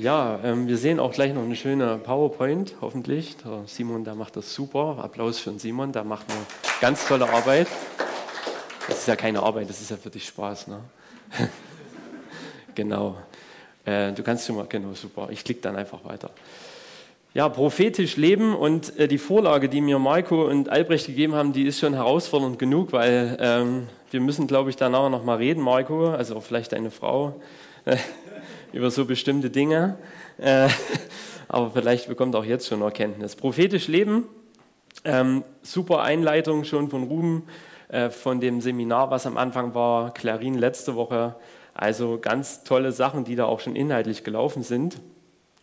Ja, ähm, wir sehen auch gleich noch eine schöne PowerPoint, hoffentlich. Der Simon, der macht das super. Applaus für den Simon, der macht eine ganz tolle Arbeit. Das ist ja keine Arbeit, das ist ja für dich Spaß. Ne? genau. Äh, du kannst schon mal, genau, super. Ich klicke dann einfach weiter. Ja, prophetisch leben und äh, die Vorlage, die mir Marco und Albrecht gegeben haben, die ist schon herausfordernd genug, weil ähm, wir müssen, glaube ich, danach noch mal reden, Marco, also vielleicht deine Frau, über so bestimmte Dinge. Äh, aber vielleicht bekommt auch jetzt schon Erkenntnis. Prophetisch leben, ähm, super Einleitung schon von Ruben, äh, von dem Seminar, was am Anfang war, Clarin letzte Woche. Also ganz tolle Sachen, die da auch schon inhaltlich gelaufen sind.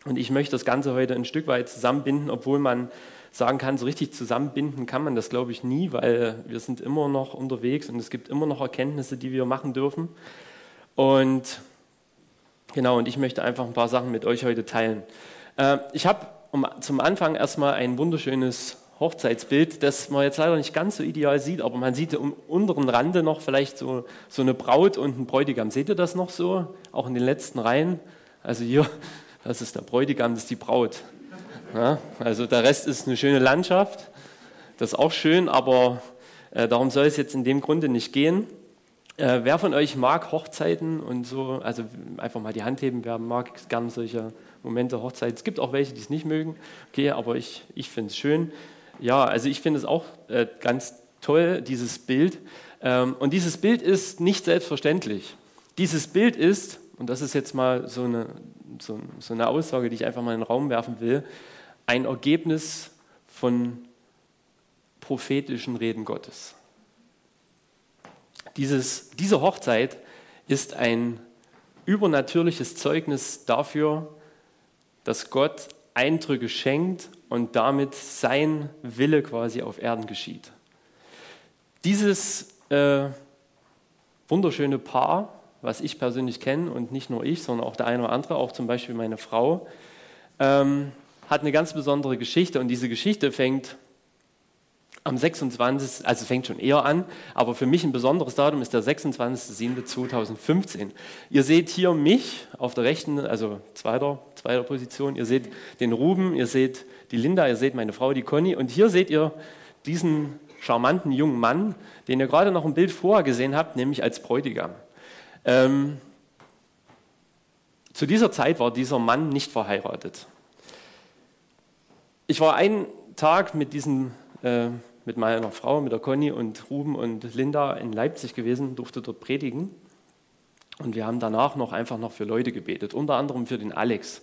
Und ich möchte das Ganze heute ein Stück weit zusammenbinden, obwohl man sagen kann, so richtig zusammenbinden kann man das, glaube ich, nie, weil wir sind immer noch unterwegs und es gibt immer noch Erkenntnisse, die wir machen dürfen. Und genau, und ich möchte einfach ein paar Sachen mit euch heute teilen. Äh, ich habe zum Anfang erstmal ein wunderschönes Hochzeitsbild, das man jetzt leider nicht ganz so ideal sieht, aber man sieht am unteren Rande noch vielleicht so, so eine Braut und einen Bräutigam. Seht ihr das noch so? Auch in den letzten Reihen? Also hier das ist der Bräutigam, das ist die Braut. Ja, also der Rest ist eine schöne Landschaft, das ist auch schön, aber äh, darum soll es jetzt in dem Grunde nicht gehen. Äh, wer von euch mag Hochzeiten und so, also einfach mal die Hand heben, wer mag gerne solche Momente Hochzeit. Es gibt auch welche, die es nicht mögen, okay, aber ich, ich finde es schön. Ja, also ich finde es auch äh, ganz toll, dieses Bild. Ähm, und dieses Bild ist nicht selbstverständlich. Dieses Bild ist, und das ist jetzt mal so eine so, so eine Aussage, die ich einfach mal in den Raum werfen will, ein Ergebnis von prophetischen Reden Gottes. Dieses, diese Hochzeit ist ein übernatürliches Zeugnis dafür, dass Gott Eindrücke schenkt und damit sein Wille quasi auf Erden geschieht. Dieses äh, wunderschöne Paar was ich persönlich kenne und nicht nur ich, sondern auch der eine oder andere, auch zum Beispiel meine Frau, ähm, hat eine ganz besondere Geschichte und diese Geschichte fängt am 26., also fängt schon eher an, aber für mich ein besonderes Datum ist der 26.07.2015. Ihr seht hier mich auf der rechten, also zweiter, zweiter Position, ihr seht den Ruben, ihr seht die Linda, ihr seht meine Frau, die Conny und hier seht ihr diesen charmanten jungen Mann, den ihr gerade noch ein Bild vorher gesehen habt, nämlich als Bräutigam. Ähm, zu dieser Zeit war dieser Mann nicht verheiratet. Ich war einen Tag mit, diesen, äh, mit meiner Frau, mit der Conny und Ruben und Linda in Leipzig gewesen, durfte dort predigen. Und wir haben danach noch einfach noch für Leute gebetet, unter anderem für den Alex.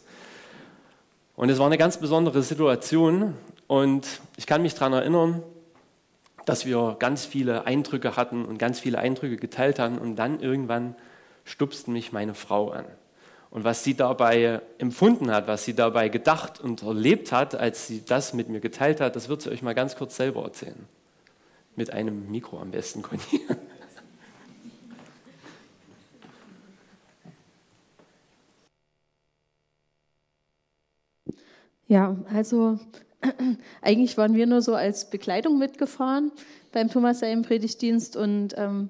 Und es war eine ganz besondere Situation. Und ich kann mich daran erinnern, dass wir ganz viele Eindrücke hatten und ganz viele Eindrücke geteilt haben. Und dann irgendwann stupst mich meine Frau an. Und was sie dabei empfunden hat, was sie dabei gedacht und erlebt hat, als sie das mit mir geteilt hat, das wird sie euch mal ganz kurz selber erzählen. Mit einem Mikro am besten, Conny. Ja, also eigentlich waren wir nur so als Begleitung mitgefahren beim Thomas Seim Predigtdienst und ähm,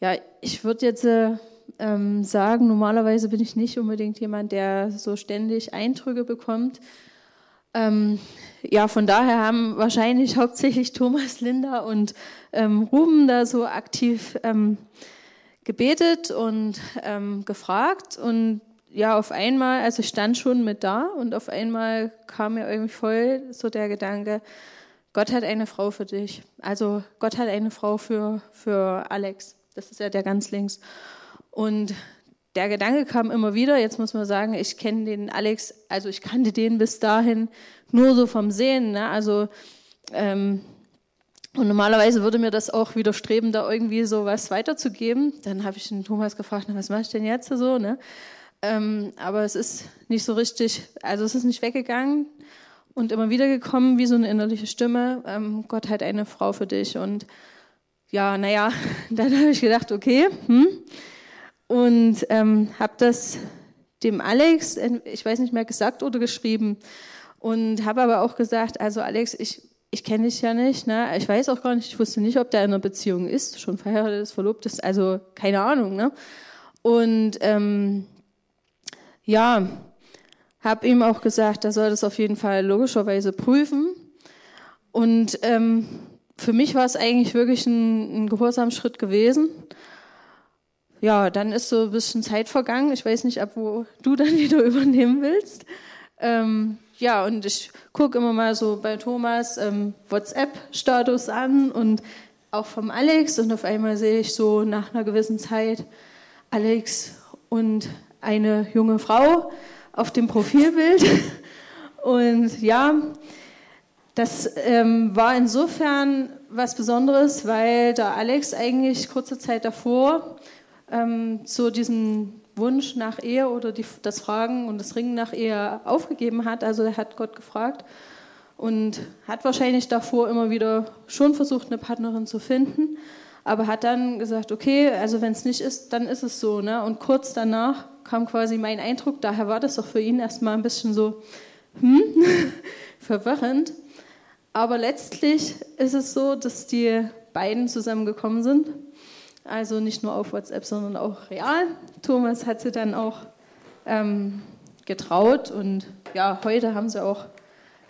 ja, ich würde jetzt äh, ähm, sagen, normalerweise bin ich nicht unbedingt jemand, der so ständig Eindrücke bekommt. Ähm, ja, von daher haben wahrscheinlich hauptsächlich Thomas, Linda und ähm, Ruben da so aktiv ähm, gebetet und ähm, gefragt. Und ja, auf einmal, also ich stand schon mit da und auf einmal kam mir irgendwie voll so der Gedanke, Gott hat eine Frau für dich. Also Gott hat eine Frau für, für Alex. Das ist ja der ganz links. Und der Gedanke kam immer wieder, jetzt muss man sagen, ich kenne den Alex, also ich kannte den bis dahin nur so vom Sehen. Ne? Also ähm, und normalerweise würde mir das auch widerstreben, da irgendwie so was weiterzugeben. Dann habe ich den Thomas gefragt, na, was mache ich denn jetzt so? Ne? Ähm, aber es ist nicht so richtig, also es ist nicht weggegangen und immer wieder gekommen wie so eine innerliche Stimme. Ähm, Gott hat eine Frau für dich. Und ja, naja, dann habe ich gedacht, okay, hm, und ähm, habe das dem Alex, ich weiß nicht mehr gesagt oder geschrieben und habe aber auch gesagt, also Alex, ich, ich kenne dich ja nicht, ne? ich weiß auch gar nicht, ich wusste nicht, ob der in einer Beziehung ist, schon verheiratet ist, verlobt ist, also keine Ahnung. Ne? Und ähm, ja, habe ihm auch gesagt, er soll das auf jeden Fall logischerweise prüfen. Und ähm, für mich war es eigentlich wirklich ein, ein Gehorsamschritt gewesen. Ja, dann ist so ein bisschen Zeit vergangen. Ich weiß nicht, ab wo du dann wieder übernehmen willst. Ähm, ja, und ich gucke immer mal so bei Thomas ähm, WhatsApp-Status an und auch vom Alex. Und auf einmal sehe ich so nach einer gewissen Zeit Alex und eine junge Frau auf dem Profilbild. Und ja, das ähm, war insofern was Besonderes, weil der Alex eigentlich kurze Zeit davor ähm, so diesen Wunsch nach Ehe oder die, das Fragen und das Ringen nach Ehe aufgegeben hat. Also er hat Gott gefragt und hat wahrscheinlich davor immer wieder schon versucht, eine Partnerin zu finden, aber hat dann gesagt, okay, also wenn es nicht ist, dann ist es so. Ne? Und kurz danach kam quasi mein Eindruck, daher war das auch für ihn erstmal ein bisschen so hm, verwirrend. Aber letztlich ist es so, dass die beiden zusammengekommen sind. Also nicht nur auf WhatsApp, sondern auch real. Thomas hat sie dann auch ähm, getraut und ja, heute haben sie auch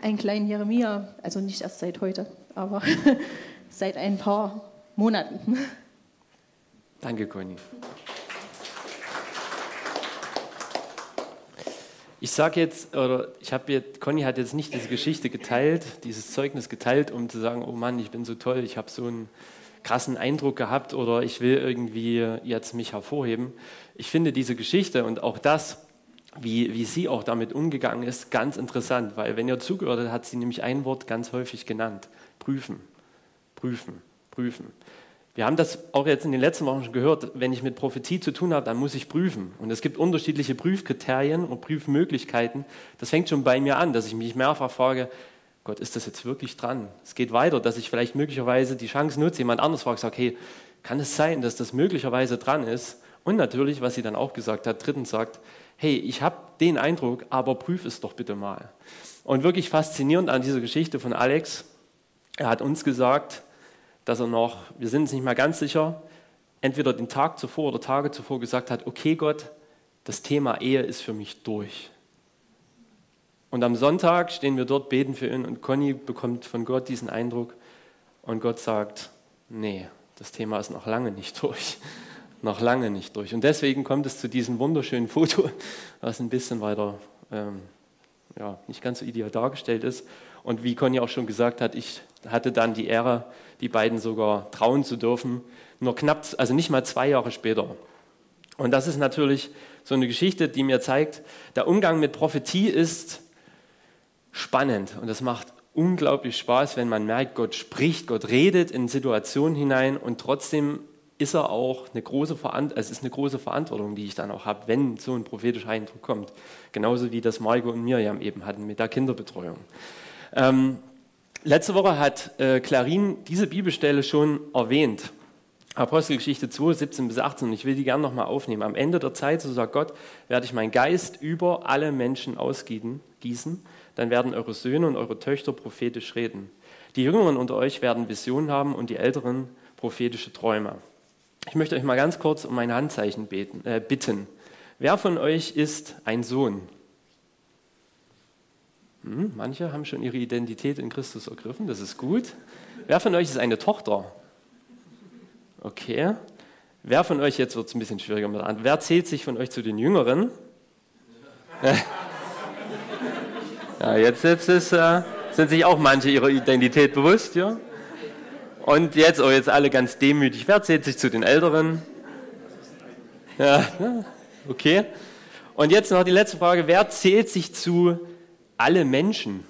einen kleinen Jeremia, also nicht erst seit heute, aber seit ein paar Monaten. Danke, Conny. Ich sage jetzt, oder ich habe jetzt, Conny hat jetzt nicht diese Geschichte geteilt, dieses Zeugnis geteilt, um zu sagen, oh Mann, ich bin so toll, ich habe so einen krassen Eindruck gehabt oder ich will irgendwie jetzt mich hervorheben. Ich finde diese Geschichte und auch das, wie, wie sie auch damit umgegangen ist, ganz interessant, weil wenn ihr zugehört habt, hat sie nämlich ein Wort ganz häufig genannt. Prüfen, prüfen, prüfen. Wir haben das auch jetzt in den letzten Wochen schon gehört, wenn ich mit Prophetie zu tun habe, dann muss ich prüfen. Und es gibt unterschiedliche Prüfkriterien und Prüfmöglichkeiten. Das fängt schon bei mir an, dass ich mich mehrfach frage, Gott, ist das jetzt wirklich dran? Es geht weiter, dass ich vielleicht möglicherweise die Chance nutze, jemand anders fragt, sage, hey, kann es sein, dass das möglicherweise dran ist? Und natürlich, was sie dann auch gesagt hat, drittens sagt, hey, ich habe den Eindruck, aber prüf es doch bitte mal. Und wirklich faszinierend an dieser Geschichte von Alex, er hat uns gesagt, dass er noch, wir sind uns nicht mal ganz sicher, entweder den Tag zuvor oder Tage zuvor gesagt hat, okay Gott, das Thema Ehe ist für mich durch. Und am Sonntag stehen wir dort, beten für ihn und Conny bekommt von Gott diesen Eindruck und Gott sagt, nee, das Thema ist noch lange nicht durch. noch lange nicht durch. Und deswegen kommt es zu diesem wunderschönen Foto, was ein bisschen weiter, ähm, ja, nicht ganz so ideal dargestellt ist. Und wie Conny auch schon gesagt hat, ich hatte dann die Ehre, die beiden sogar trauen zu dürfen, nur knapp, also nicht mal zwei Jahre später. Und das ist natürlich so eine Geschichte, die mir zeigt, der Umgang mit Prophetie ist spannend und es macht unglaublich Spaß, wenn man merkt, Gott spricht, Gott redet in Situationen hinein und trotzdem ist er auch eine große Verantwortung, es ist eine große Verantwortung, die ich dann auch habe, wenn so ein prophetischer Eindruck kommt. Genauso wie das Marco und Mirjam eben hatten mit der Kinderbetreuung. Ähm, letzte Woche hat äh, Clarin diese Bibelstelle schon erwähnt. Apostelgeschichte 2, 17 bis 18. Ich will die gerne nochmal aufnehmen. Am Ende der Zeit, so sagt Gott, werde ich meinen Geist über alle Menschen ausgießen, dann werden eure Söhne und eure Töchter prophetisch reden. Die Jüngeren unter euch werden Visionen haben und die Älteren prophetische Träume. Ich möchte euch mal ganz kurz um ein Handzeichen beten, äh, bitten. Wer von euch ist ein Sohn? Hm, manche haben schon ihre Identität in Christus ergriffen, das ist gut. Wer von euch ist eine Tochter? Okay. Wer von euch, jetzt wird es ein bisschen schwieriger mit wer zählt sich von euch zu den Jüngeren? Ja, jetzt, jetzt ist, äh, sind sich auch manche ihrer Identität bewusst, ja? Und jetzt, oh, jetzt alle ganz demütig. Wer zählt sich zu den Älteren? Ja, okay. Und jetzt noch die letzte Frage. Wer zählt sich zu alle Menschen?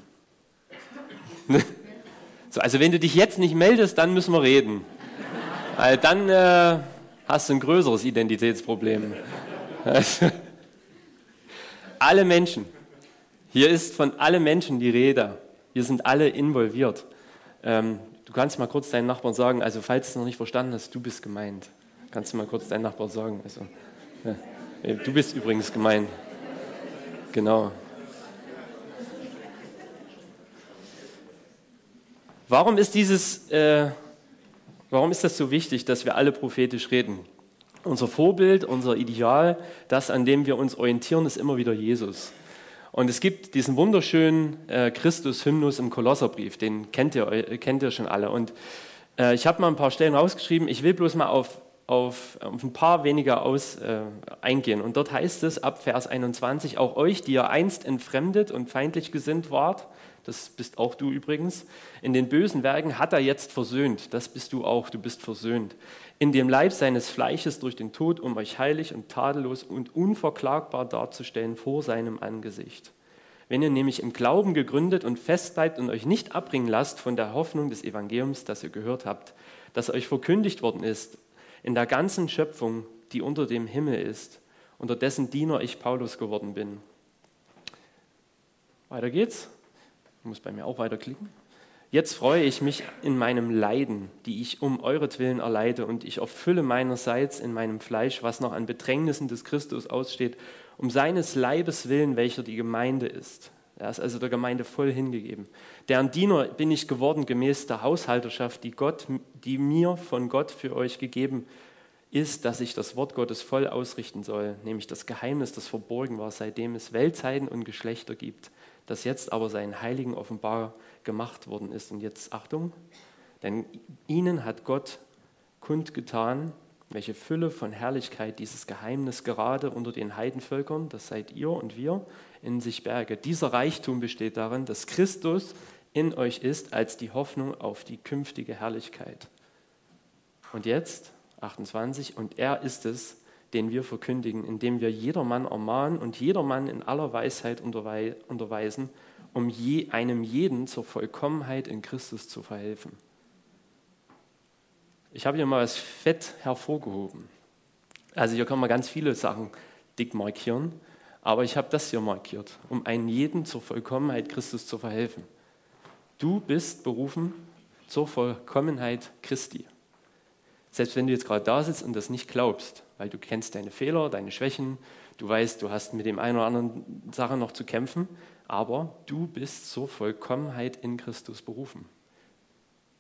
So, also wenn du dich jetzt nicht meldest, dann müssen wir reden. Weil dann äh, hast du ein größeres Identitätsproblem. Also, alle Menschen. Hier ist von allen Menschen die Rede. Hier sind alle involviert. Ähm, du kannst mal kurz deinen Nachbarn sagen, also falls du es noch nicht verstanden hast, du bist gemeint. Kannst du mal kurz deinen Nachbarn sagen. Also, ja. Du bist übrigens gemeint. Genau. Warum ist dieses äh, Warum ist das so wichtig, dass wir alle prophetisch reden? Unser Vorbild, unser Ideal, das, an dem wir uns orientieren, ist immer wieder Jesus. Und es gibt diesen wunderschönen äh, Christus-Hymnus im Kolosserbrief, den kennt ihr, kennt ihr schon alle. Und äh, ich habe mal ein paar Stellen rausgeschrieben. Ich will bloß mal auf, auf, auf ein paar weniger aus, äh, eingehen. Und dort heißt es ab Vers 21, auch euch, die ihr einst entfremdet und feindlich gesinnt wart, das bist auch du übrigens, in den bösen Werken hat er jetzt versöhnt, das bist du auch, du bist versöhnt. In dem Leib seines Fleisches durch den Tod, um euch heilig und tadellos und unverklagbar darzustellen vor seinem Angesicht. Wenn ihr nämlich im Glauben gegründet und fest bleibt und euch nicht abbringen lasst von der Hoffnung des Evangeliums, das ihr gehört habt, das euch verkündigt worden ist, in der ganzen Schöpfung, die unter dem Himmel ist, unter dessen Diener ich Paulus geworden bin. Weiter geht's. Ich muss bei mir auch weiterklicken. Jetzt freue ich mich in meinem Leiden, die ich um euretwillen erleide, und ich erfülle meinerseits in meinem Fleisch, was noch an Bedrängnissen des Christus aussteht, um seines Leibes willen, welcher die Gemeinde ist. Er ist also der Gemeinde voll hingegeben. Deren Diener bin ich geworden gemäß der Haushalterschaft, die, Gott, die mir von Gott für euch gegeben ist, dass ich das Wort Gottes voll ausrichten soll, nämlich das Geheimnis, das verborgen war, seitdem es Weltzeiten und Geschlechter gibt das jetzt aber seinen Heiligen offenbar gemacht worden ist. Und jetzt Achtung, denn ihnen hat Gott kundgetan, welche Fülle von Herrlichkeit dieses Geheimnis gerade unter den Heidenvölkern, das seid ihr und wir, in sich berge. Dieser Reichtum besteht darin, dass Christus in euch ist als die Hoffnung auf die künftige Herrlichkeit. Und jetzt, 28, und er ist es, den wir verkündigen, indem wir jedermann ermahnen und jedermann in aller Weisheit unterweisen, um je, einem jeden zur Vollkommenheit in Christus zu verhelfen. Ich habe hier mal was fett hervorgehoben. Also hier kann man ganz viele Sachen dick markieren, aber ich habe das hier markiert, um einen jeden zur Vollkommenheit Christus zu verhelfen. Du bist berufen zur Vollkommenheit Christi. Selbst wenn du jetzt gerade da sitzt und das nicht glaubst, weil du kennst deine Fehler, deine Schwächen, du weißt, du hast mit dem einen oder anderen Sache noch zu kämpfen, aber du bist zur Vollkommenheit in Christus berufen.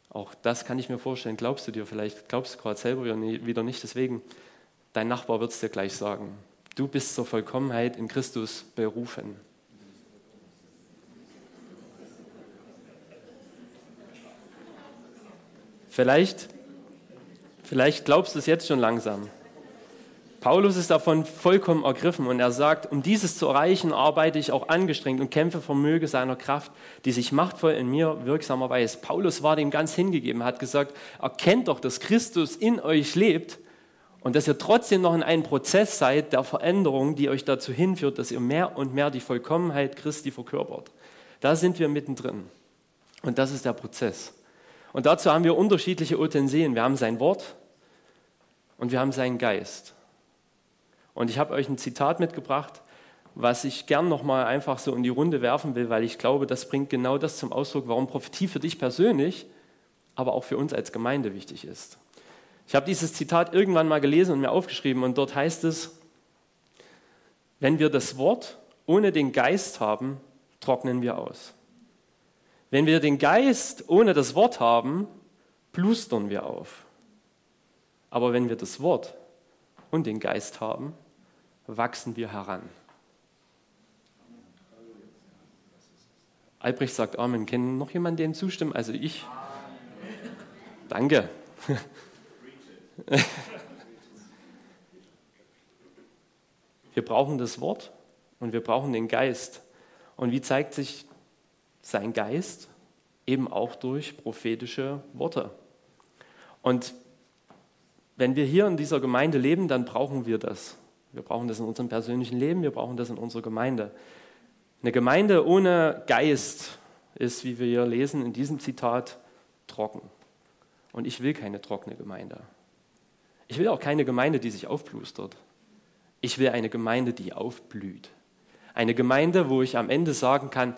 Auch das kann ich mir vorstellen, glaubst du dir vielleicht, glaubst du gerade selber wieder nicht, deswegen, dein Nachbar wird es dir gleich sagen. Du bist zur Vollkommenheit in Christus berufen. Vielleicht, vielleicht glaubst du es jetzt schon langsam. Paulus ist davon vollkommen ergriffen und er sagt, um dieses zu erreichen, arbeite ich auch angestrengt und kämpfe vermöge seiner Kraft, die sich machtvoll in mir wirksamer weiß. Paulus war dem ganz hingegeben, hat gesagt, erkennt doch, dass Christus in euch lebt und dass ihr trotzdem noch in einem Prozess seid der Veränderung, die euch dazu hinführt, dass ihr mehr und mehr die Vollkommenheit Christi verkörpert. Da sind wir mittendrin. Und das ist der Prozess. Und dazu haben wir unterschiedliche Utensilien. Wir haben sein Wort und wir haben seinen Geist. Und ich habe euch ein Zitat mitgebracht, was ich gern nochmal einfach so in die Runde werfen will, weil ich glaube, das bringt genau das zum Ausdruck, warum Prophetie für dich persönlich, aber auch für uns als Gemeinde wichtig ist. Ich habe dieses Zitat irgendwann mal gelesen und mir aufgeschrieben und dort heißt es, wenn wir das Wort ohne den Geist haben, trocknen wir aus. Wenn wir den Geist ohne das Wort haben, plustern wir auf. Aber wenn wir das Wort und den Geist haben, wachsen wir heran. Albrecht sagt Amen. Kennen noch jemand den zustimmen? Also ich. Danke. Wir brauchen das Wort und wir brauchen den Geist. Und wie zeigt sich sein Geist? Eben auch durch prophetische Worte. Und wenn wir hier in dieser Gemeinde leben, dann brauchen wir das. Wir brauchen das in unserem persönlichen Leben, wir brauchen das in unserer Gemeinde. Eine Gemeinde ohne Geist ist, wie wir hier lesen in diesem Zitat, trocken. Und ich will keine trockene Gemeinde. Ich will auch keine Gemeinde, die sich aufplustert. Ich will eine Gemeinde, die aufblüht. Eine Gemeinde, wo ich am Ende sagen kann,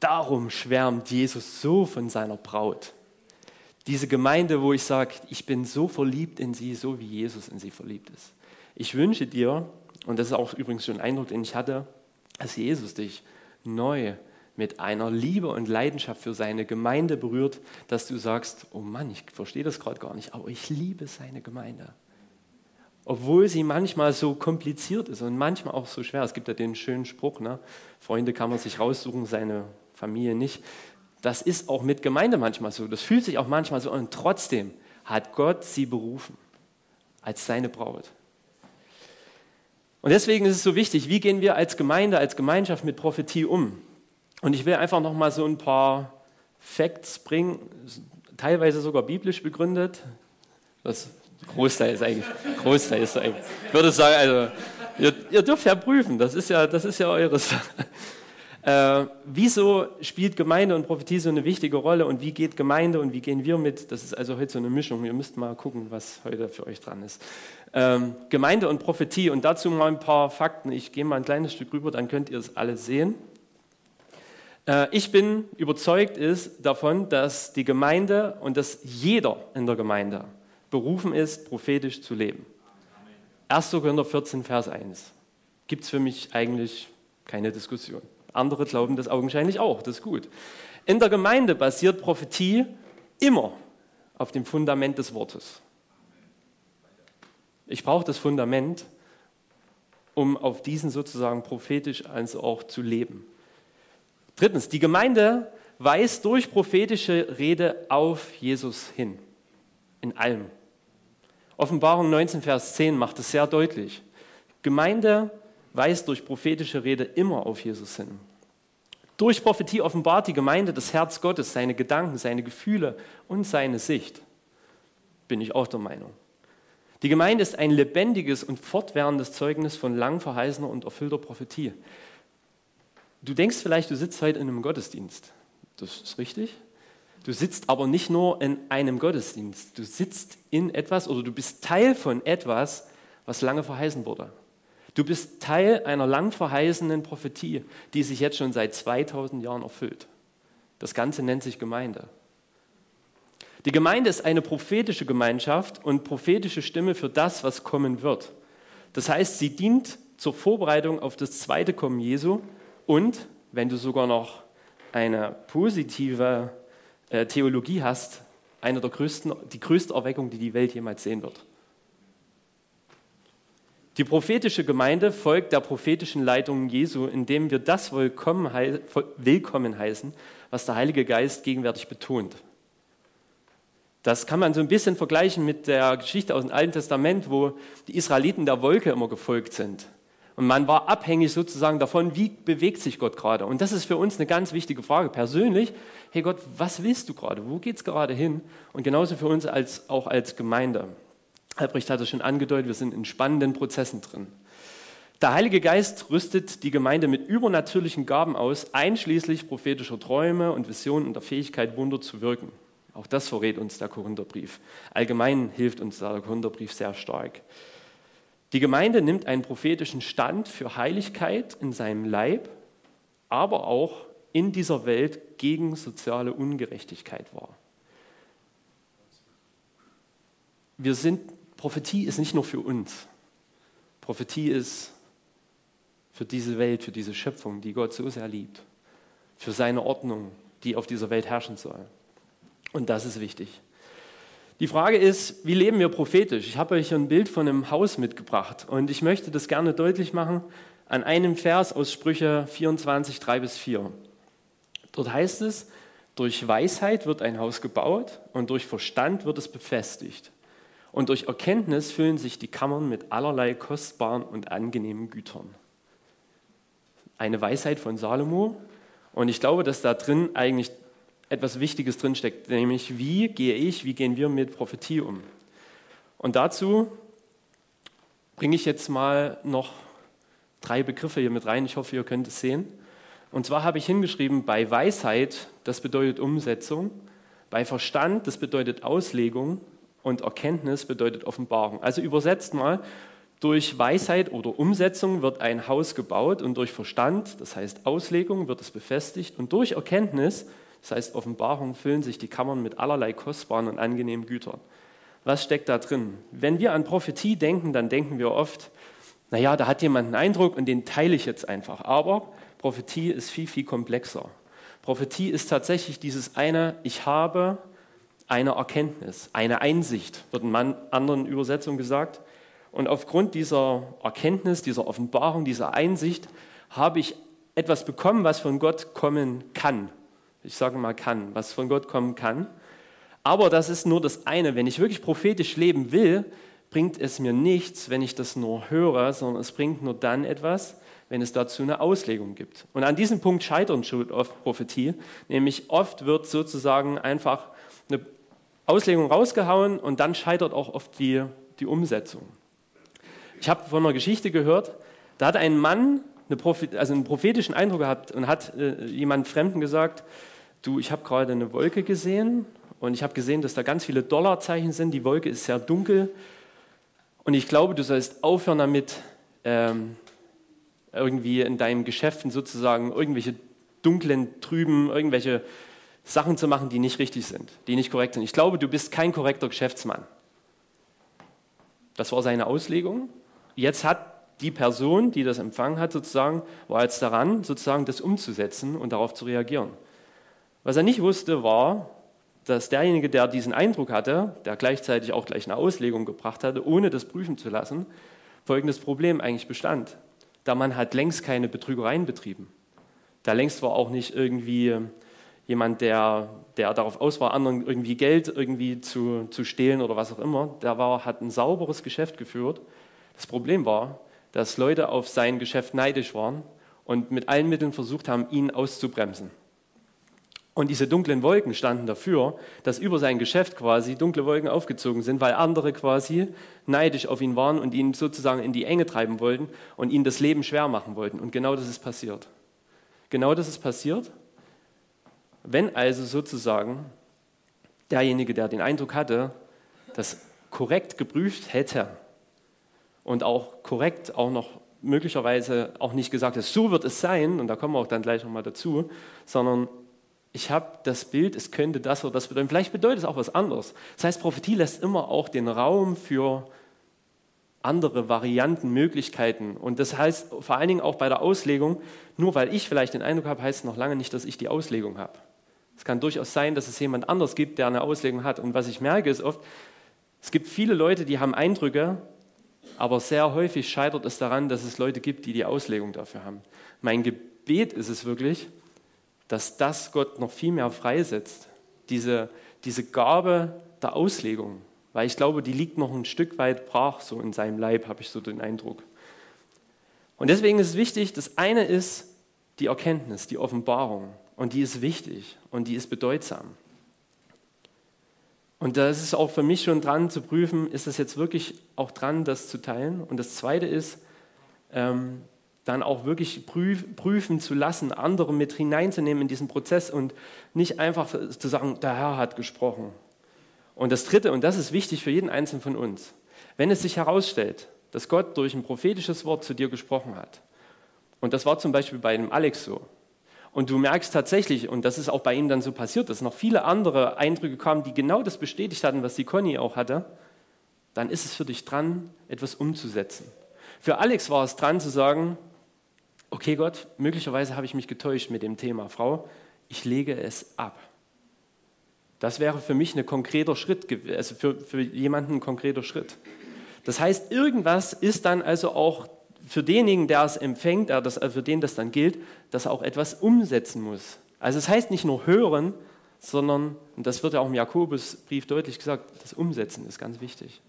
darum schwärmt Jesus so von seiner Braut. Diese Gemeinde, wo ich sage, ich bin so verliebt in sie, so wie Jesus in sie verliebt ist. Ich wünsche dir, und das ist auch übrigens schon ein Eindruck, den ich hatte, dass Jesus dich neu mit einer Liebe und Leidenschaft für seine Gemeinde berührt, dass du sagst, oh Mann, ich verstehe das gerade gar nicht, aber ich liebe seine Gemeinde. obwohl sie manchmal so kompliziert ist und manchmal auch so schwer. Es gibt ja den schönen Spruch, ne? Freunde kann man sich raussuchen, seine Familie nicht. Das ist auch mit Gemeinde manchmal so. Das fühlt sich auch manchmal so. Und trotzdem hat Gott sie berufen als seine Braut. Und deswegen ist es so wichtig, wie gehen wir als Gemeinde, als Gemeinschaft mit Prophetie um? Und ich will einfach noch mal so ein paar Facts bringen, teilweise sogar biblisch begründet. Das Großteil ist eigentlich, Großteil ist eigentlich. Ich würde sagen, also ihr, ihr dürft ja prüfen, das ist ja, das ist ja eures. Äh, wieso spielt Gemeinde und Prophetie so eine wichtige Rolle und wie geht Gemeinde und wie gehen wir mit? Das ist also heute so eine Mischung. Ihr müsst mal gucken, was heute für euch dran ist. Ähm, Gemeinde und Prophetie und dazu mal ein paar Fakten. Ich gehe mal ein kleines Stück rüber, dann könnt ihr es alle sehen. Äh, ich bin überzeugt ist davon, dass die Gemeinde und dass jeder in der Gemeinde berufen ist, prophetisch zu leben. 1. Korinther 14, Vers 1. Gibt es für mich eigentlich keine Diskussion. Andere glauben das augenscheinlich auch, das ist gut. In der Gemeinde basiert Prophetie immer auf dem Fundament des Wortes. Ich brauche das Fundament, um auf diesen sozusagen prophetisch also auch zu leben. Drittens, die Gemeinde weist durch prophetische Rede auf Jesus hin. In allem. Offenbarung 19, Vers 10 macht es sehr deutlich. Gemeinde weist durch prophetische Rede immer auf Jesus hin. Durch Prophetie offenbart die Gemeinde das Herz Gottes, seine Gedanken, seine Gefühle und seine Sicht. Bin ich auch der Meinung. Die Gemeinde ist ein lebendiges und fortwährendes Zeugnis von lang verheißener und erfüllter Prophetie. Du denkst vielleicht, du sitzt heute in einem Gottesdienst. Das ist richtig. Du sitzt aber nicht nur in einem Gottesdienst. Du sitzt in etwas oder du bist Teil von etwas, was lange verheißen wurde. Du bist Teil einer lang verheißenen Prophetie, die sich jetzt schon seit 2000 Jahren erfüllt. Das Ganze nennt sich Gemeinde. Die Gemeinde ist eine prophetische Gemeinschaft und prophetische Stimme für das, was kommen wird. Das heißt, sie dient zur Vorbereitung auf das zweite Kommen Jesu und, wenn du sogar noch eine positive äh, Theologie hast, eine der größten, die größte Erweckung, die die Welt jemals sehen wird. Die prophetische Gemeinde folgt der prophetischen Leitung Jesu, indem wir das Willkommen heißen, was der Heilige Geist gegenwärtig betont. Das kann man so ein bisschen vergleichen mit der Geschichte aus dem Alten Testament, wo die Israeliten der Wolke immer gefolgt sind. Und man war abhängig sozusagen davon, wie bewegt sich Gott gerade. Und das ist für uns eine ganz wichtige Frage. Persönlich, hey Gott, was willst du gerade? Wo geht es gerade hin? Und genauso für uns als, auch als Gemeinde. Albrecht hat es schon angedeutet, wir sind in spannenden Prozessen drin. Der Heilige Geist rüstet die Gemeinde mit übernatürlichen Gaben aus, einschließlich prophetischer Träume und Visionen und der Fähigkeit, Wunder zu wirken. Auch das verrät uns der Korintherbrief. Allgemein hilft uns der Korintherbrief sehr stark. Die Gemeinde nimmt einen prophetischen Stand für Heiligkeit in seinem Leib, aber auch in dieser Welt gegen soziale Ungerechtigkeit wahr. Wir sind Prophetie ist nicht nur für uns. Prophetie ist für diese Welt, für diese Schöpfung, die Gott so sehr liebt. Für seine Ordnung, die auf dieser Welt herrschen soll. Und das ist wichtig. Die Frage ist, wie leben wir prophetisch? Ich habe euch ein Bild von einem Haus mitgebracht und ich möchte das gerne deutlich machen an einem Vers aus Sprüche 24, 3 bis 4. Dort heißt es, durch Weisheit wird ein Haus gebaut und durch Verstand wird es befestigt. Und durch Erkenntnis füllen sich die Kammern mit allerlei kostbaren und angenehmen Gütern. Eine Weisheit von Salomo. Und ich glaube, dass da drin eigentlich etwas Wichtiges drinsteckt, nämlich wie gehe ich, wie gehen wir mit Prophetie um. Und dazu bringe ich jetzt mal noch drei Begriffe hier mit rein. Ich hoffe, ihr könnt es sehen. Und zwar habe ich hingeschrieben, bei Weisheit, das bedeutet Umsetzung, bei Verstand, das bedeutet Auslegung und Erkenntnis bedeutet Offenbarung. Also übersetzt mal, durch Weisheit oder Umsetzung wird ein Haus gebaut und durch Verstand, das heißt Auslegung, wird es befestigt und durch Erkenntnis, das heißt Offenbarung, füllen sich die Kammern mit allerlei kostbaren und angenehmen Gütern. Was steckt da drin? Wenn wir an Prophetie denken, dann denken wir oft, naja, da hat jemand einen Eindruck und den teile ich jetzt einfach. Aber Prophetie ist viel, viel komplexer. Prophetie ist tatsächlich dieses eine, ich habe eine Erkenntnis, eine Einsicht, wird in anderen Übersetzungen gesagt. Und aufgrund dieser Erkenntnis, dieser Offenbarung, dieser Einsicht habe ich etwas bekommen, was von Gott kommen kann. Ich sage mal kann, was von Gott kommen kann. Aber das ist nur das eine. Wenn ich wirklich prophetisch leben will, bringt es mir nichts, wenn ich das nur höre, sondern es bringt nur dann etwas, wenn es dazu eine Auslegung gibt. Und an diesem Punkt scheitern schon oft Prophetie, nämlich oft wird sozusagen einfach eine Auslegung rausgehauen und dann scheitert auch oft die, die Umsetzung. Ich habe von einer Geschichte gehört, da hat ein Mann eine also einen prophetischen Eindruck gehabt und hat äh, jemand Fremden gesagt, du, ich habe gerade eine Wolke gesehen und ich habe gesehen, dass da ganz viele Dollarzeichen sind, die Wolke ist sehr dunkel und ich glaube, du sollst aufhören damit, ähm, irgendwie in deinen Geschäften sozusagen irgendwelche dunklen, trüben, irgendwelche Sachen zu machen, die nicht richtig sind, die nicht korrekt sind. Ich glaube, du bist kein korrekter Geschäftsmann. Das war seine Auslegung. Jetzt hat die Person, die das empfangen hat, sozusagen, war jetzt daran, sozusagen das umzusetzen und darauf zu reagieren. Was er nicht wusste, war, dass derjenige, der diesen Eindruck hatte, der gleichzeitig auch gleich eine Auslegung gebracht hatte, ohne das prüfen zu lassen, folgendes Problem eigentlich bestand. Der Mann hat längst keine Betrügereien betrieben. Da längst war auch nicht irgendwie jemand, der, der darauf aus war, anderen irgendwie Geld irgendwie zu, zu stehlen oder was auch immer. Der war, hat ein sauberes Geschäft geführt. Das Problem war, dass Leute auf sein Geschäft neidisch waren und mit allen Mitteln versucht haben, ihn auszubremsen. Und diese dunklen Wolken standen dafür, dass über sein Geschäft quasi dunkle Wolken aufgezogen sind, weil andere quasi neidisch auf ihn waren und ihn sozusagen in die Enge treiben wollten und ihn das Leben schwer machen wollten. Und genau das ist passiert. Genau das ist passiert. Wenn also sozusagen derjenige, der den Eindruck hatte, das korrekt geprüft hätte und auch korrekt auch noch möglicherweise auch nicht gesagt hat, so wird es sein, und da kommen wir auch dann gleich nochmal dazu, sondern ich habe das Bild, es könnte das oder das bedeuten. Vielleicht bedeutet es auch was anderes. Das heißt, Prophetie lässt immer auch den Raum für andere Varianten, Möglichkeiten. Und das heißt vor allen Dingen auch bei der Auslegung, nur weil ich vielleicht den Eindruck habe, heißt es noch lange nicht, dass ich die Auslegung habe. Es kann durchaus sein, dass es jemand anders gibt, der eine Auslegung hat. Und was ich merke, ist oft, es gibt viele Leute, die haben Eindrücke, aber sehr häufig scheitert es daran, dass es Leute gibt, die die Auslegung dafür haben. Mein Gebet ist es wirklich, dass das Gott noch viel mehr freisetzt, diese, diese Gabe der Auslegung, weil ich glaube, die liegt noch ein Stück weit brach so in seinem Leib, habe ich so den Eindruck. Und deswegen ist es wichtig, das eine ist die Erkenntnis, die Offenbarung und die ist wichtig und die ist bedeutsam. Und da ist auch für mich schon dran zu prüfen, ist es jetzt wirklich auch dran, das zu teilen? Und das Zweite ist, ähm, dann auch wirklich prüf, prüfen zu lassen, andere mit hineinzunehmen in diesen Prozess und nicht einfach zu sagen, der Herr hat gesprochen. Und das Dritte, und das ist wichtig für jeden Einzelnen von uns, wenn es sich herausstellt, dass Gott durch ein prophetisches Wort zu dir gesprochen hat, und das war zum Beispiel bei dem Alex so, und du merkst tatsächlich, und das ist auch bei ihm dann so passiert, dass noch viele andere Eindrücke kamen, die genau das bestätigt hatten, was die Conny auch hatte, dann ist es für dich dran, etwas umzusetzen. Für Alex war es dran zu sagen, okay Gott, möglicherweise habe ich mich getäuscht mit dem Thema Frau, ich lege es ab. Das wäre für mich ein konkreter Schritt, also für, für jemanden ein konkreter Schritt. Das heißt, irgendwas ist dann also auch für denjenigen, der es empfängt, das, äh, für den das dann gilt, dass er auch etwas umsetzen muss. Also es das heißt nicht nur hören, sondern, und das wird ja auch im Jakobusbrief deutlich gesagt, das Umsetzen ist ganz wichtig.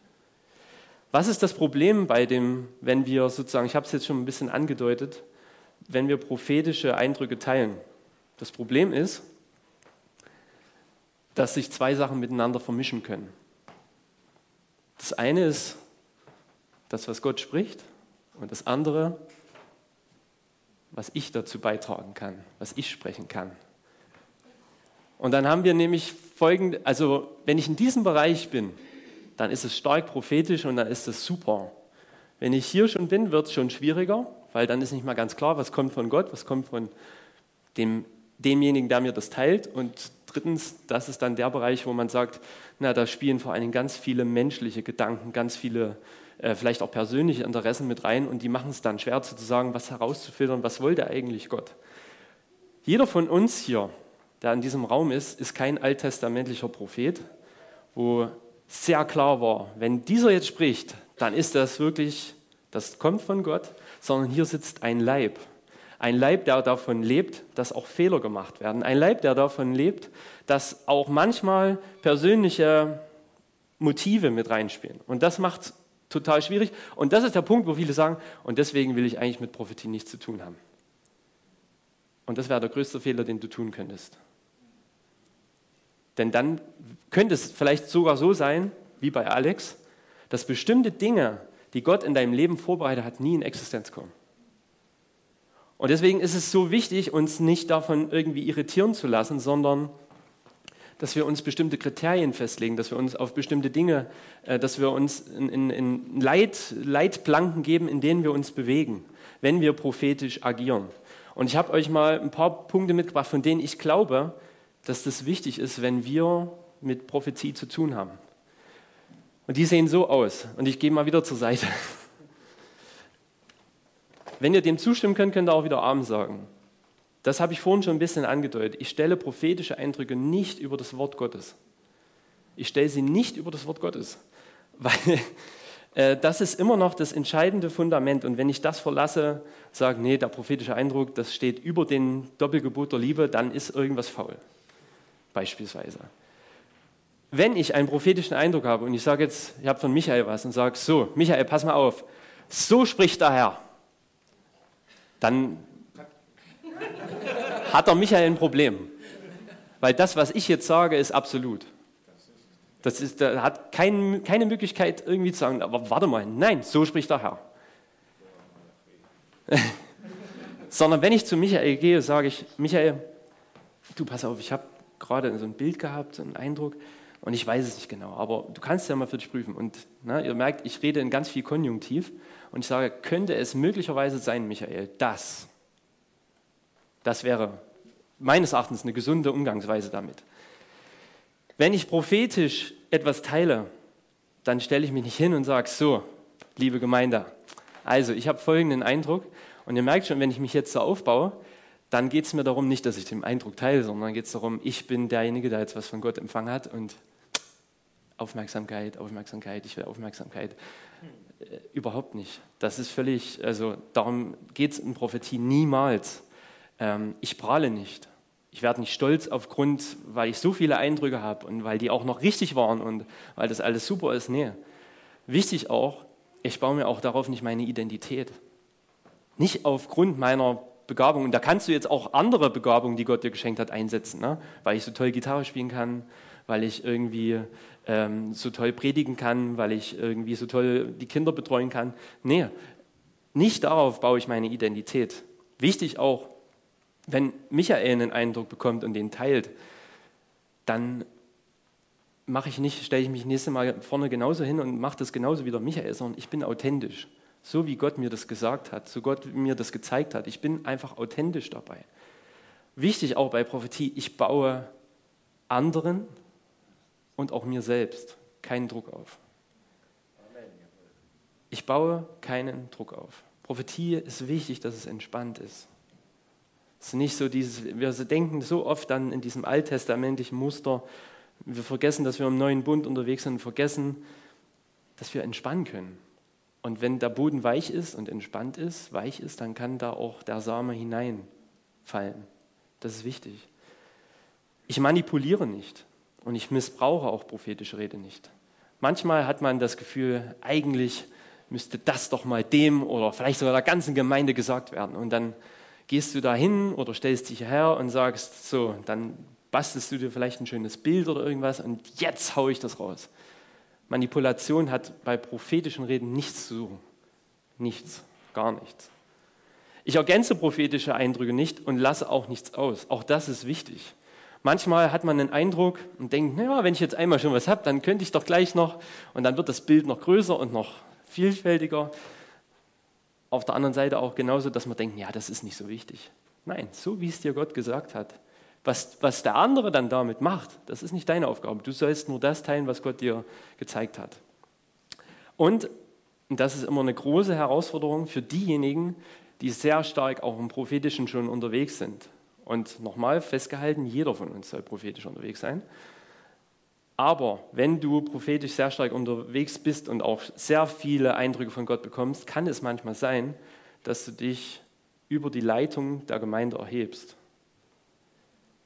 Was ist das Problem bei dem, wenn wir sozusagen, ich habe es jetzt schon ein bisschen angedeutet, wenn wir prophetische Eindrücke teilen. Das Problem ist, dass sich zwei Sachen miteinander vermischen können. Das eine ist das, was Gott spricht, und das andere, was ich dazu beitragen kann, was ich sprechen kann. Und dann haben wir nämlich folgende, also wenn ich in diesem Bereich bin, dann ist es stark prophetisch und dann ist es super. Wenn ich hier schon bin, wird es schon schwieriger, weil dann ist nicht mal ganz klar, was kommt von Gott, was kommt von dem, demjenigen, der mir das teilt. Und drittens, das ist dann der Bereich, wo man sagt, na, da spielen vor allen Dingen ganz viele menschliche Gedanken, ganz viele äh, vielleicht auch persönliche Interessen mit rein und die machen es dann schwer zu sagen, was herauszufiltern, was wollte eigentlich Gott. Jeder von uns hier, der in diesem Raum ist, ist kein alttestamentlicher Prophet, wo sehr klar war, wenn dieser jetzt spricht, dann ist das wirklich, das kommt von Gott, sondern hier sitzt ein Leib. Ein Leib, der davon lebt, dass auch Fehler gemacht werden. Ein Leib, der davon lebt, dass auch manchmal persönliche Motive mit reinspielen. Und das macht total schwierig. Und das ist der Punkt, wo viele sagen, und deswegen will ich eigentlich mit Prophetie nichts zu tun haben. Und das wäre der größte Fehler, den du tun könntest. Denn dann könnte es vielleicht sogar so sein, wie bei Alex, dass bestimmte Dinge, die Gott in deinem Leben vorbereitet hat, nie in Existenz kommen. Und deswegen ist es so wichtig, uns nicht davon irgendwie irritieren zu lassen, sondern dass wir uns bestimmte Kriterien festlegen, dass wir uns auf bestimmte Dinge, äh, dass wir uns in, in, in Leit, Leitplanken geben, in denen wir uns bewegen, wenn wir prophetisch agieren. Und ich habe euch mal ein paar Punkte mitgebracht, von denen ich glaube, dass das wichtig ist, wenn wir mit Prophetie zu tun haben. Und die sehen so aus. Und ich gehe mal wieder zur Seite. Wenn ihr dem zustimmen könnt, könnt ihr auch wieder Amen sagen. Das habe ich vorhin schon ein bisschen angedeutet. Ich stelle prophetische Eindrücke nicht über das Wort Gottes. Ich stelle sie nicht über das Wort Gottes, weil äh, das ist immer noch das entscheidende Fundament. Und wenn ich das verlasse, sage, nee, der prophetische Eindruck, das steht über den Doppelgebot der Liebe, dann ist irgendwas faul. Beispielsweise. Wenn ich einen prophetischen Eindruck habe und ich sage jetzt, ich habe von Michael was und sage, so, Michael, pass mal auf, so spricht der Herr, dann hat der Michael ein Problem. Weil das, was ich jetzt sage, ist absolut. Das ist, der hat kein, keine Möglichkeit, irgendwie zu sagen, aber warte mal, nein, so spricht der Herr. Sondern wenn ich zu Michael gehe, sage ich, Michael, du pass auf, ich habe gerade so ein Bild gehabt, so einen Eindruck und ich weiß es nicht genau, aber du kannst ja mal für dich prüfen. Und na, ihr merkt, ich rede in ganz viel Konjunktiv und ich sage, könnte es möglicherweise sein, Michael, dass das wäre meines Erachtens eine gesunde Umgangsweise damit. Wenn ich prophetisch etwas teile, dann stelle ich mich nicht hin und sage, so, liebe Gemeinde, also ich habe folgenden Eindruck und ihr merkt schon, wenn ich mich jetzt so aufbaue, dann geht es mir darum nicht, dass ich den Eindruck teile, sondern geht es darum, ich bin derjenige, der jetzt was von Gott empfangen hat und Aufmerksamkeit, Aufmerksamkeit, ich will Aufmerksamkeit. Äh, überhaupt nicht. Das ist völlig, also darum geht es in Prophetie niemals. Ähm, ich prahle nicht. Ich werde nicht stolz aufgrund, weil ich so viele Eindrücke habe und weil die auch noch richtig waren und weil das alles super ist. Nee. Wichtig auch, ich baue mir auch darauf nicht meine Identität. Nicht aufgrund meiner Begabung. Und da kannst du jetzt auch andere Begabungen, die Gott dir geschenkt hat, einsetzen. Ne? Weil ich so toll Gitarre spielen kann, weil ich irgendwie ähm, so toll predigen kann, weil ich irgendwie so toll die Kinder betreuen kann. Nee, nicht darauf baue ich meine Identität. Wichtig auch, wenn Michael einen Eindruck bekommt und den teilt, dann mache ich nicht, stelle ich mich nächstes Mal vorne genauso hin und mache das genauso wie der Michael, sondern ich bin authentisch. So wie Gott mir das gesagt hat, so Gott mir das gezeigt hat. Ich bin einfach authentisch dabei. Wichtig auch bei Prophetie, ich baue anderen und auch mir selbst keinen Druck auf. Ich baue keinen Druck auf. Prophetie ist wichtig, dass es entspannt ist. Es ist nicht so dieses, wir denken so oft dann in diesem alttestamentlichen Muster, wir vergessen, dass wir im neuen Bund unterwegs sind und vergessen, dass wir entspannen können. Und wenn der Boden weich ist und entspannt ist, weich ist, dann kann da auch der Same hineinfallen. Das ist wichtig. Ich manipuliere nicht und ich missbrauche auch prophetische Rede nicht. Manchmal hat man das Gefühl, eigentlich müsste das doch mal dem oder vielleicht sogar der ganzen Gemeinde gesagt werden. Und dann gehst du da hin oder stellst dich her und sagst, so, dann bastelst du dir vielleicht ein schönes Bild oder irgendwas und jetzt haue ich das raus. Manipulation hat bei prophetischen Reden nichts zu suchen. Nichts, gar nichts. Ich ergänze prophetische Eindrücke nicht und lasse auch nichts aus. Auch das ist wichtig. Manchmal hat man einen Eindruck und denkt, naja, wenn ich jetzt einmal schon was habe, dann könnte ich doch gleich noch und dann wird das Bild noch größer und noch vielfältiger auf der anderen Seite auch genauso, dass man denkt, ja, das ist nicht so wichtig. Nein, so wie es dir Gott gesagt hat. Was, was der andere dann damit macht, das ist nicht deine Aufgabe. Du sollst nur das teilen, was Gott dir gezeigt hat. Und, und das ist immer eine große Herausforderung für diejenigen, die sehr stark auch im Prophetischen schon unterwegs sind. Und nochmal festgehalten, jeder von uns soll prophetisch unterwegs sein. Aber wenn du prophetisch sehr stark unterwegs bist und auch sehr viele Eindrücke von Gott bekommst, kann es manchmal sein, dass du dich über die Leitung der Gemeinde erhebst.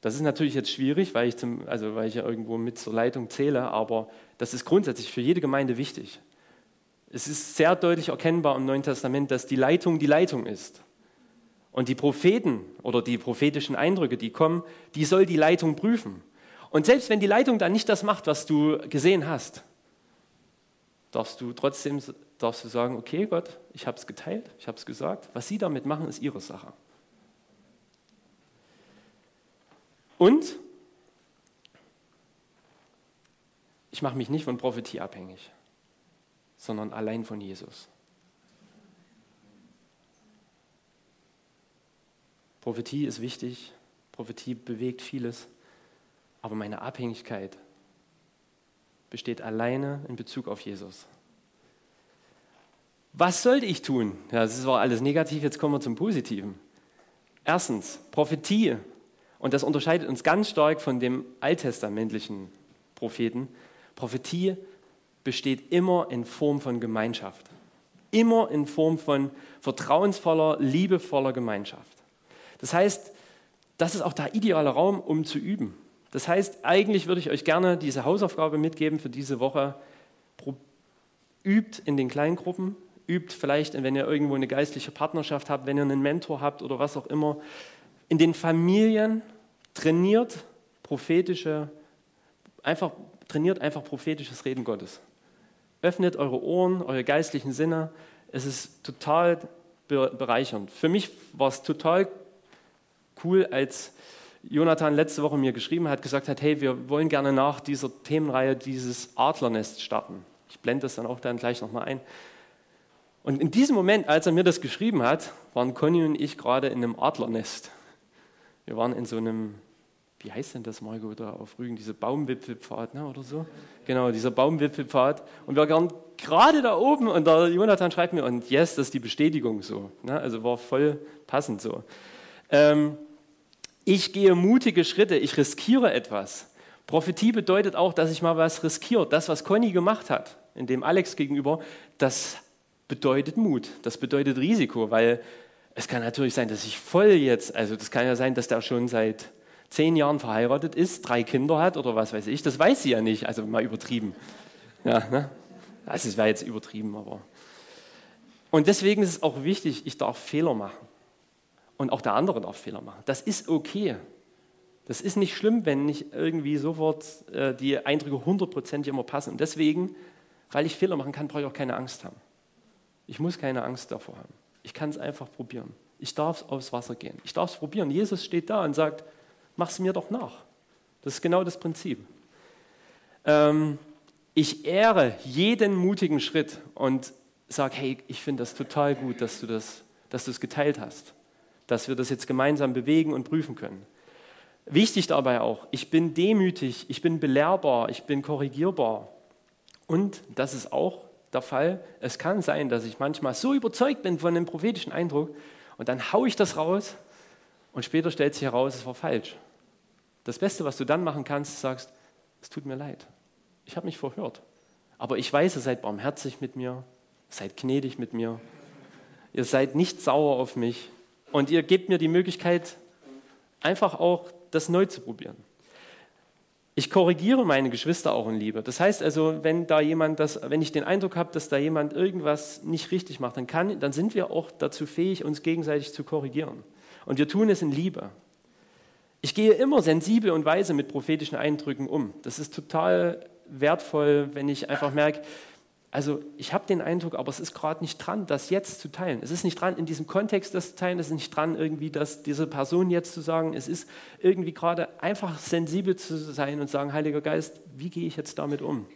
Das ist natürlich jetzt schwierig, weil ich, zum, also weil ich ja irgendwo mit zur Leitung zähle, aber das ist grundsätzlich für jede Gemeinde wichtig. Es ist sehr deutlich erkennbar im Neuen Testament, dass die Leitung die Leitung ist. Und die Propheten oder die prophetischen Eindrücke, die kommen, die soll die Leitung prüfen. Und selbst wenn die Leitung dann nicht das macht, was du gesehen hast, darfst du trotzdem darfst du sagen, okay Gott, ich habe es geteilt, ich habe es gesagt. Was Sie damit machen, ist Ihre Sache. Und ich mache mich nicht von Prophetie abhängig, sondern allein von Jesus. Prophetie ist wichtig, Prophetie bewegt vieles. Aber meine Abhängigkeit besteht alleine in Bezug auf Jesus. Was sollte ich tun? Ja, das war alles negativ, jetzt kommen wir zum Positiven. Erstens, Prophetie. Und das unterscheidet uns ganz stark von dem alttestamentlichen Propheten. Prophetie besteht immer in Form von Gemeinschaft. Immer in Form von vertrauensvoller, liebevoller Gemeinschaft. Das heißt, das ist auch der ideale Raum, um zu üben. Das heißt, eigentlich würde ich euch gerne diese Hausaufgabe mitgeben für diese Woche. Übt in den kleinen Gruppen, übt vielleicht, wenn ihr irgendwo eine geistliche Partnerschaft habt, wenn ihr einen Mentor habt oder was auch immer. In den Familien trainiert prophetische, einfach, trainiert einfach prophetisches Reden Gottes. Öffnet eure Ohren, eure geistlichen Sinne. Es ist total bereichernd. Für mich war es total cool, als Jonathan letzte Woche mir geschrieben hat, gesagt hat, hey, wir wollen gerne nach dieser Themenreihe dieses Adlernest starten. Ich blende das dann auch dann gleich nochmal ein. Und in diesem Moment, als er mir das geschrieben hat, waren Conny und ich gerade in einem Adlernest. Wir waren in so einem, wie heißt denn das, Margot, da auf Rügen, dieser Baumwipfelpfad ne, oder so? Genau, dieser Baumwipfelpfad. Und wir waren gerade da oben und der Jonathan schreibt mir, und yes, das ist die Bestätigung so. Ne? Also war voll passend so. Ähm, ich gehe mutige Schritte, ich riskiere etwas. Prophetie bedeutet auch, dass ich mal was riskiere. Das, was Conny gemacht hat, in dem Alex gegenüber, das bedeutet Mut, das bedeutet Risiko, weil es kann natürlich sein, dass ich voll jetzt, also das kann ja sein, dass der schon seit zehn Jahren verheiratet ist, drei Kinder hat oder was weiß ich, das weiß sie ja nicht, also mal übertrieben. Ja, ne? Also wäre jetzt übertrieben, aber. Und deswegen ist es auch wichtig, ich darf Fehler machen. Und auch der andere darf Fehler machen. Das ist okay. Das ist nicht schlimm, wenn nicht irgendwie sofort äh, die Eindrücke hundertprozentig immer passen. Und deswegen, weil ich Fehler machen kann, brauche ich auch keine Angst haben. Ich muss keine Angst davor haben. Ich kann es einfach probieren. Ich darf aufs Wasser gehen. Ich darf es probieren. Jesus steht da und sagt, mach es mir doch nach. Das ist genau das Prinzip. Ähm, ich ehre jeden mutigen Schritt und sage, hey, ich finde das total gut, dass du das, dass du es geteilt hast dass wir das jetzt gemeinsam bewegen und prüfen können. Wichtig dabei auch, ich bin demütig, ich bin belehrbar, ich bin korrigierbar. Und das ist auch der Fall. Es kann sein, dass ich manchmal so überzeugt bin von einem prophetischen Eindruck und dann haue ich das raus und später stellt sich heraus, es war falsch. Das Beste, was du dann machen kannst, sagst, es tut mir leid. Ich habe mich verhört. Aber ich weiß, ihr seid barmherzig mit mir, seid gnädig mit mir. Ihr seid nicht sauer auf mich. Und ihr gebt mir die Möglichkeit, einfach auch das neu zu probieren. Ich korrigiere meine Geschwister auch in Liebe. Das heißt also, wenn da jemand das, wenn ich den Eindruck habe, dass da jemand irgendwas nicht richtig macht, dann, kann, dann sind wir auch dazu fähig, uns gegenseitig zu korrigieren. Und wir tun es in Liebe. Ich gehe immer sensibel und weise mit prophetischen Eindrücken um. Das ist total wertvoll, wenn ich einfach merke, also ich habe den Eindruck, aber es ist gerade nicht dran, das jetzt zu teilen. Es ist nicht dran, in diesem Kontext das zu teilen. Es ist nicht dran, irgendwie das dieser Person jetzt zu sagen. Es ist irgendwie gerade einfach sensibel zu sein und sagen, Heiliger Geist, wie gehe ich jetzt damit um?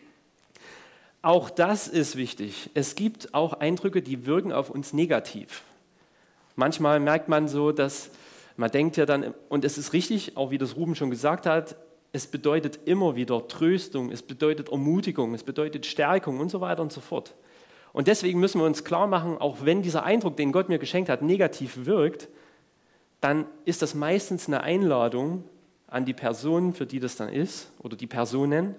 Auch das ist wichtig. Es gibt auch Eindrücke, die wirken auf uns negativ. Manchmal merkt man so, dass man denkt ja dann, und es ist richtig, auch wie das Ruben schon gesagt hat, es bedeutet immer wieder Tröstung, es bedeutet Ermutigung, es bedeutet Stärkung und so weiter und so fort. Und deswegen müssen wir uns klar machen, auch wenn dieser Eindruck, den Gott mir geschenkt hat, negativ wirkt, dann ist das meistens eine Einladung an die Person, für die das dann ist, oder die Personen,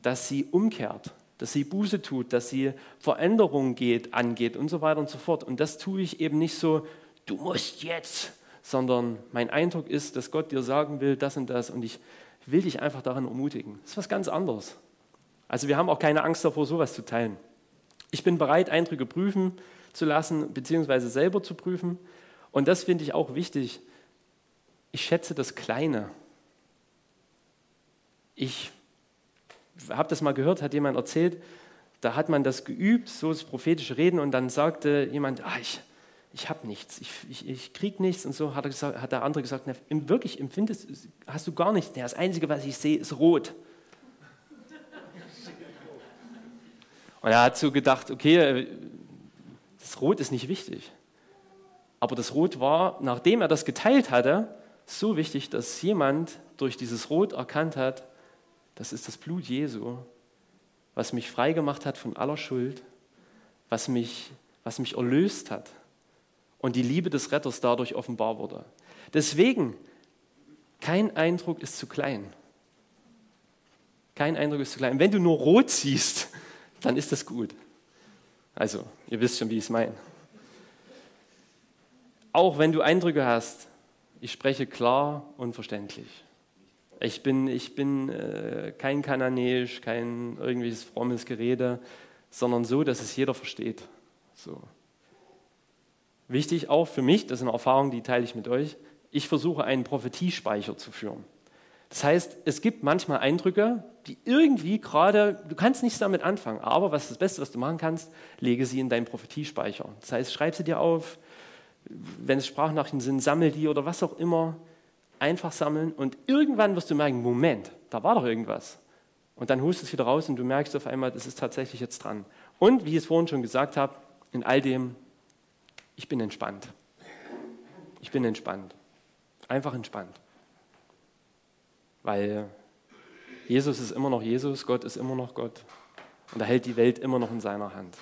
dass sie umkehrt, dass sie Buße tut, dass sie Veränderungen geht, angeht und so weiter und so fort. Und das tue ich eben nicht so, du musst jetzt, sondern mein Eindruck ist, dass Gott dir sagen will, das und das und ich will dich einfach daran ermutigen. Das ist was ganz anderes. Also wir haben auch keine Angst davor, sowas zu teilen. Ich bin bereit, Eindrücke prüfen zu lassen, beziehungsweise selber zu prüfen. Und das finde ich auch wichtig. Ich schätze das Kleine. Ich habe das mal gehört, hat jemand erzählt, da hat man das geübt, so das prophetische Reden, und dann sagte jemand, ah, ich, ich habe nichts, ich, ich, ich kriege nichts, und so hat, gesagt, hat der andere gesagt, na, wirklich empfindest, hast du gar nichts, das Einzige, was ich sehe, ist rot. Und er hat so gedacht, okay, das Rot ist nicht wichtig. Aber das Rot war, nachdem er das geteilt hatte, so wichtig, dass jemand durch dieses Rot erkannt hat, das ist das Blut Jesu, was mich freigemacht hat von aller Schuld, was mich, was mich erlöst hat und die Liebe des Retters dadurch offenbar wurde. Deswegen, kein Eindruck ist zu klein. Kein Eindruck ist zu klein. Wenn du nur rot siehst, dann ist das gut. Also, ihr wisst schon, wie ich es meine. Auch wenn du Eindrücke hast, ich spreche klar und verständlich. Ich bin, ich bin äh, kein Kananäisch, kein irgendwelches frommes Gerede, sondern so, dass es jeder versteht. So. Wichtig auch für mich, das ist eine Erfahrung, die teile ich mit euch, ich versuche einen Prophetiespeicher zu führen. Das heißt, es gibt manchmal Eindrücke, die irgendwie gerade, du kannst nichts damit anfangen, aber was das Beste, was du machen kannst, lege sie in deinen Prophetiespeicher. Das heißt, schreib sie dir auf, wenn es Sprachnachrichten sind, sammel die oder was auch immer einfach sammeln und irgendwann wirst du merken, Moment, da war doch irgendwas. Und dann hust es wieder raus und du merkst auf einmal, das ist tatsächlich jetzt dran. Und wie ich es vorhin schon gesagt habe, in all dem, ich bin entspannt. Ich bin entspannt. Einfach entspannt. Weil Jesus ist immer noch Jesus, Gott ist immer noch Gott. Und er hält die Welt immer noch in seiner Hand.